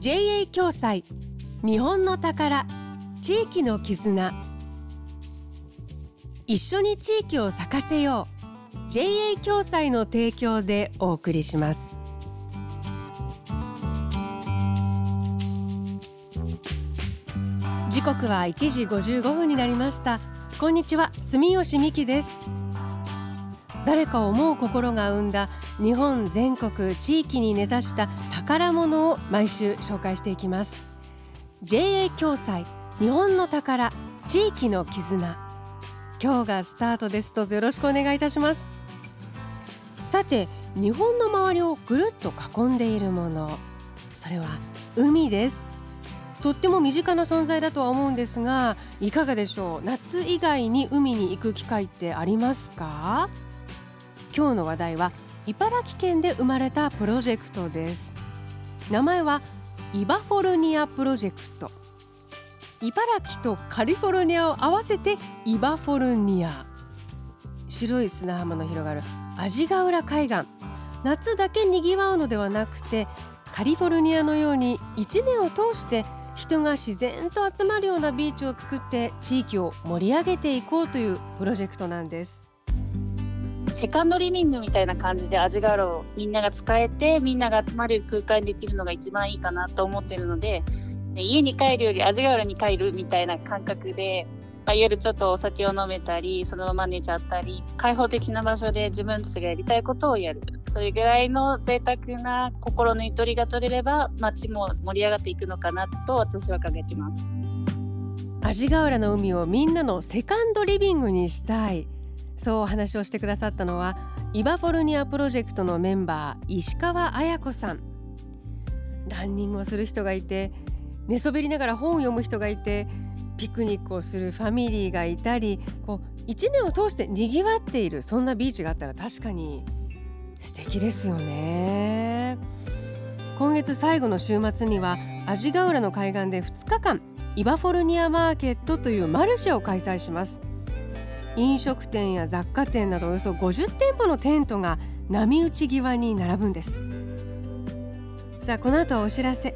JA 共済。日本の宝。地域の絆。一緒に地域を咲かせよう。JA 共済の提供でお送りします。時刻は1時55分になりました。こんにちは。住吉美希です。誰かを思う心が生んだ日本全国地域に根ざした宝物を毎週紹介していきます。JA 共済日本の宝地域の絆。今日がスタートです。どうぞよろしくお願いいたします。さて日本の周りをぐるっと囲んでいるもの。それは海です。とっても身近な存在だとは思うんですがいかがでしょう？夏以外に海に行く機会ってありますか？今日の話題は茨城県で生まれたプロジェクトです。名前はイバフォルニアプロジェクト。茨城とカリフォルニアを合わせてイバフォルニア。白い砂浜の広がる味ヶ浦海岸。夏だけ賑わうのではなくてカリフォルニアのように1年を通して人が自然と集まるようなビーチを作って地域を盛り上げていこうというプロジェクトなんです。セカンドリビングみたいな感じで味があるをみんなが使えてみんなが集まる空間にできるのが一番いいかなと思ってるので家に帰るより味があるに帰るみたいな感覚で、まあ、夜ちょっとお酒を飲めたりそのまま寝ちゃったり開放的な場所で自分たちがやりたいことをやる。それぐらいの贅沢な心のゆとりが取れれば街も盛り上がっていくのかなと私は考えてます。味ヶ浦の海をみんなのセカンドリビングにしたい。そうお話をしてくださったのはイバフォルニアプロジェクトのメンバー石川彩子さん。ランニングをする人がいて寝そべりながら本を読む人がいてピクニックをするファミリーがいたりこう1年を通してにぎわっているそんなビーチがあったら確かに素敵ですよね。今月最後の週末には味ヶ浦の海岸で2日間イバフォルニアマーケットというマルシェを開催します。飲食店や雑貨店などおよそ50店舗のテントが波打ち際に並ぶんです。さあこの後はお知らせ。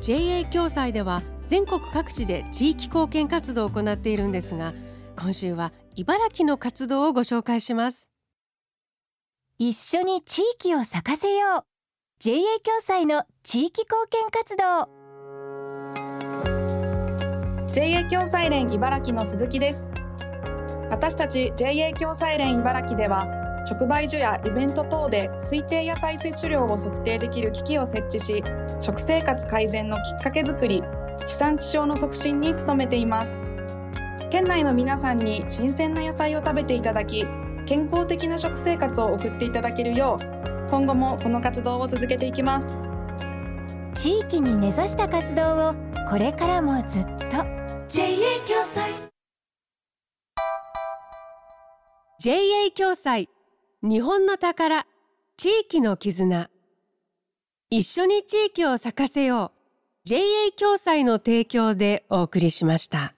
JA 共済では全国各地で地域貢献活動を行っているんですが今週は茨城の活動をご紹介します。一緒に地域を咲かせよう。JA 共済の地域貢献活動。JA 共済連茨城の鈴木です私たち JA 共済連茨城では直売所やイベント等で推定野菜摂取量を測定できる機器を設置し食生活改善のきっかけづくり地産地消の促進に努めています。県内の皆さんに新鮮な野菜を食べていただき健康的な食生活を送っていただけるよう今後もこの活動を続けていきます。地域に根ざした活動をこれからもずっと。JA 共済 JA 共済。日本の宝。地域の絆。一緒に地域を咲かせよう。JA 共済の提供でお送りしました。